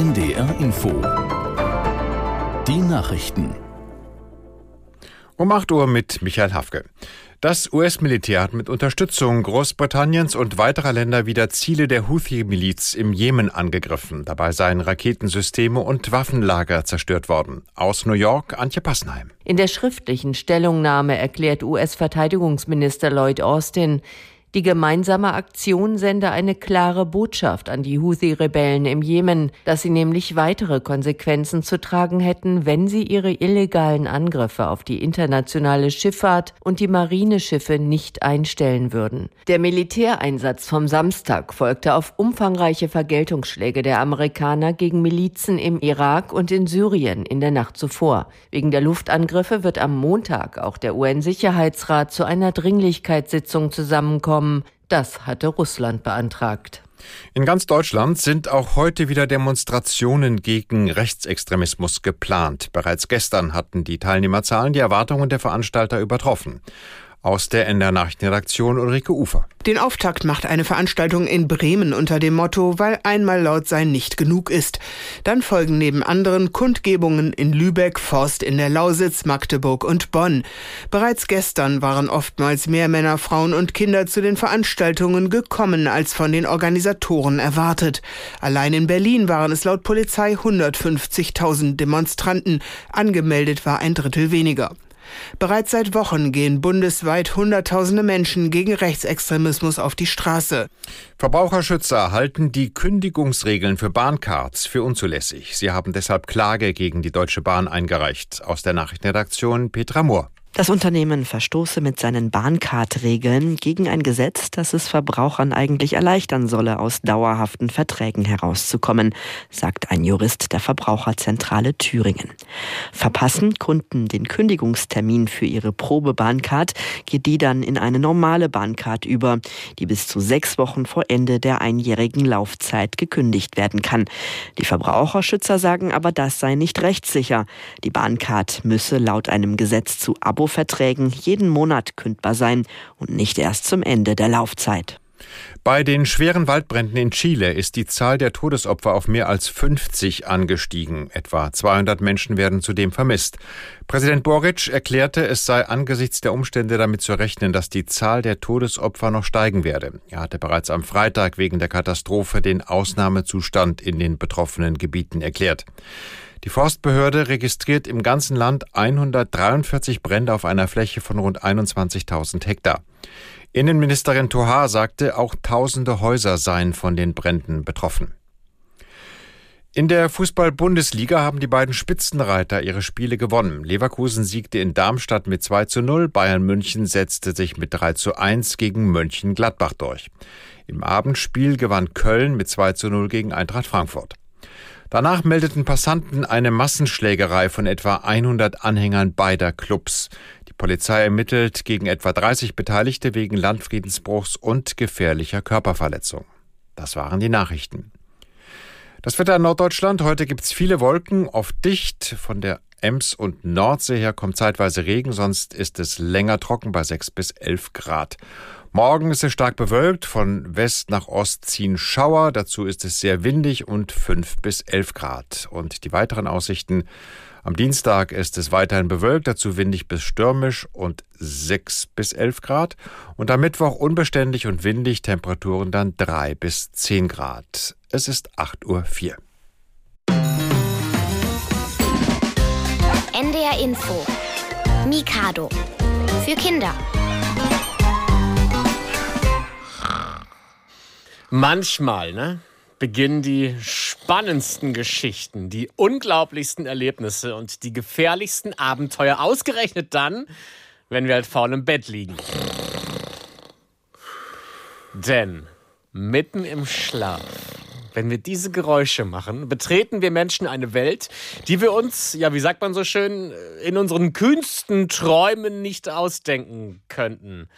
NDR Info. Die Nachrichten. Um 8 Uhr mit Michael Hafke. Das US-Militär hat mit Unterstützung Großbritanniens und weiterer Länder wieder Ziele der Houthi-Miliz im Jemen angegriffen. Dabei seien Raketensysteme und Waffenlager zerstört worden. Aus New York, Antje Passenheim. In der schriftlichen Stellungnahme erklärt US-Verteidigungsminister Lloyd Austin, die gemeinsame Aktion sende eine klare Botschaft an die Houthi-Rebellen im Jemen, dass sie nämlich weitere Konsequenzen zu tragen hätten, wenn sie ihre illegalen Angriffe auf die internationale Schifffahrt und die Marineschiffe nicht einstellen würden. Der Militäreinsatz vom Samstag folgte auf umfangreiche Vergeltungsschläge der Amerikaner gegen Milizen im Irak und in Syrien in der Nacht zuvor. Wegen der Luftangriffe wird am Montag auch der UN-Sicherheitsrat zu einer Dringlichkeitssitzung zusammenkommen kommen. Das hatte Russland beantragt. In ganz Deutschland sind auch heute wieder Demonstrationen gegen Rechtsextremismus geplant. Bereits gestern hatten die Teilnehmerzahlen die Erwartungen der Veranstalter übertroffen. Aus der NDR Nachrichtenredaktion Ulrike Ufer. Den Auftakt macht eine Veranstaltung in Bremen unter dem Motto, weil einmal laut sein nicht genug ist. Dann folgen neben anderen Kundgebungen in Lübeck, Forst in der Lausitz, Magdeburg und Bonn. Bereits gestern waren oftmals mehr Männer, Frauen und Kinder zu den Veranstaltungen gekommen, als von den Organisatoren erwartet. Allein in Berlin waren es laut Polizei 150.000 Demonstranten. Angemeldet war ein Drittel weniger. Bereits seit Wochen gehen bundesweit Hunderttausende Menschen gegen Rechtsextremismus auf die Straße. Verbraucherschützer halten die Kündigungsregeln für Bahncards für unzulässig. Sie haben deshalb Klage gegen die Deutsche Bahn eingereicht. Aus der Nachrichtenredaktion Petra Mohr. Das Unternehmen verstoße mit seinen Bahncard-Regeln gegen ein Gesetz, das es Verbrauchern eigentlich erleichtern solle, aus dauerhaften Verträgen herauszukommen, sagt ein Jurist der Verbraucherzentrale Thüringen. Verpassen Kunden den Kündigungstermin für ihre Probebahncard, geht die dann in eine normale Bahncard über, die bis zu sechs Wochen vor Ende der einjährigen Laufzeit gekündigt werden kann. Die Verbraucherschützer sagen aber, das sei nicht rechtssicher. Die Bahncard müsse laut einem Gesetz zu Abo-Verträgen jeden Monat kündbar sein und nicht erst zum Ende der Laufzeit. Bei den schweren Waldbränden in Chile ist die Zahl der Todesopfer auf mehr als 50 angestiegen. Etwa 200 Menschen werden zudem vermisst. Präsident Boric erklärte, es sei angesichts der Umstände damit zu rechnen, dass die Zahl der Todesopfer noch steigen werde. Er hatte bereits am Freitag wegen der Katastrophe den Ausnahmezustand in den betroffenen Gebieten erklärt. Die Forstbehörde registriert im ganzen Land 143 Brände auf einer Fläche von rund 21.000 Hektar. Innenministerin Tohar sagte, auch tausende Häuser seien von den Bränden betroffen. In der Fußball-Bundesliga haben die beiden Spitzenreiter ihre Spiele gewonnen. Leverkusen siegte in Darmstadt mit 2 zu 0, Bayern München setzte sich mit 3 zu 1 gegen Mönchengladbach durch. Im Abendspiel gewann Köln mit 2 zu 0 gegen Eintracht Frankfurt. Danach meldeten Passanten eine Massenschlägerei von etwa 100 Anhängern beider Clubs. Polizei ermittelt gegen etwa 30 Beteiligte wegen Landfriedensbruchs und gefährlicher Körperverletzung. Das waren die Nachrichten. Das Wetter in Norddeutschland. Heute gibt es viele Wolken, oft dicht. Von der Ems und Nordsee her kommt zeitweise Regen, sonst ist es länger trocken bei 6 bis 11 Grad. Morgen ist es stark bewölkt, von West nach Ost ziehen Schauer, dazu ist es sehr windig und 5 bis 11 Grad. Und die weiteren Aussichten am Dienstag ist es weiterhin bewölkt, dazu windig bis stürmisch und 6 bis 11 Grad. Und am Mittwoch unbeständig und windig, Temperaturen dann 3 bis 10 Grad. Es ist 8.04 Uhr. NDR Info. Mikado. Für Kinder. Manchmal, ne? beginnen die spannendsten Geschichten, die unglaublichsten Erlebnisse und die gefährlichsten Abenteuer ausgerechnet dann, wenn wir halt faul im Bett liegen. Denn mitten im Schlaf, wenn wir diese Geräusche machen, betreten wir Menschen eine Welt, die wir uns, ja, wie sagt man so schön, in unseren kühnsten Träumen nicht ausdenken könnten.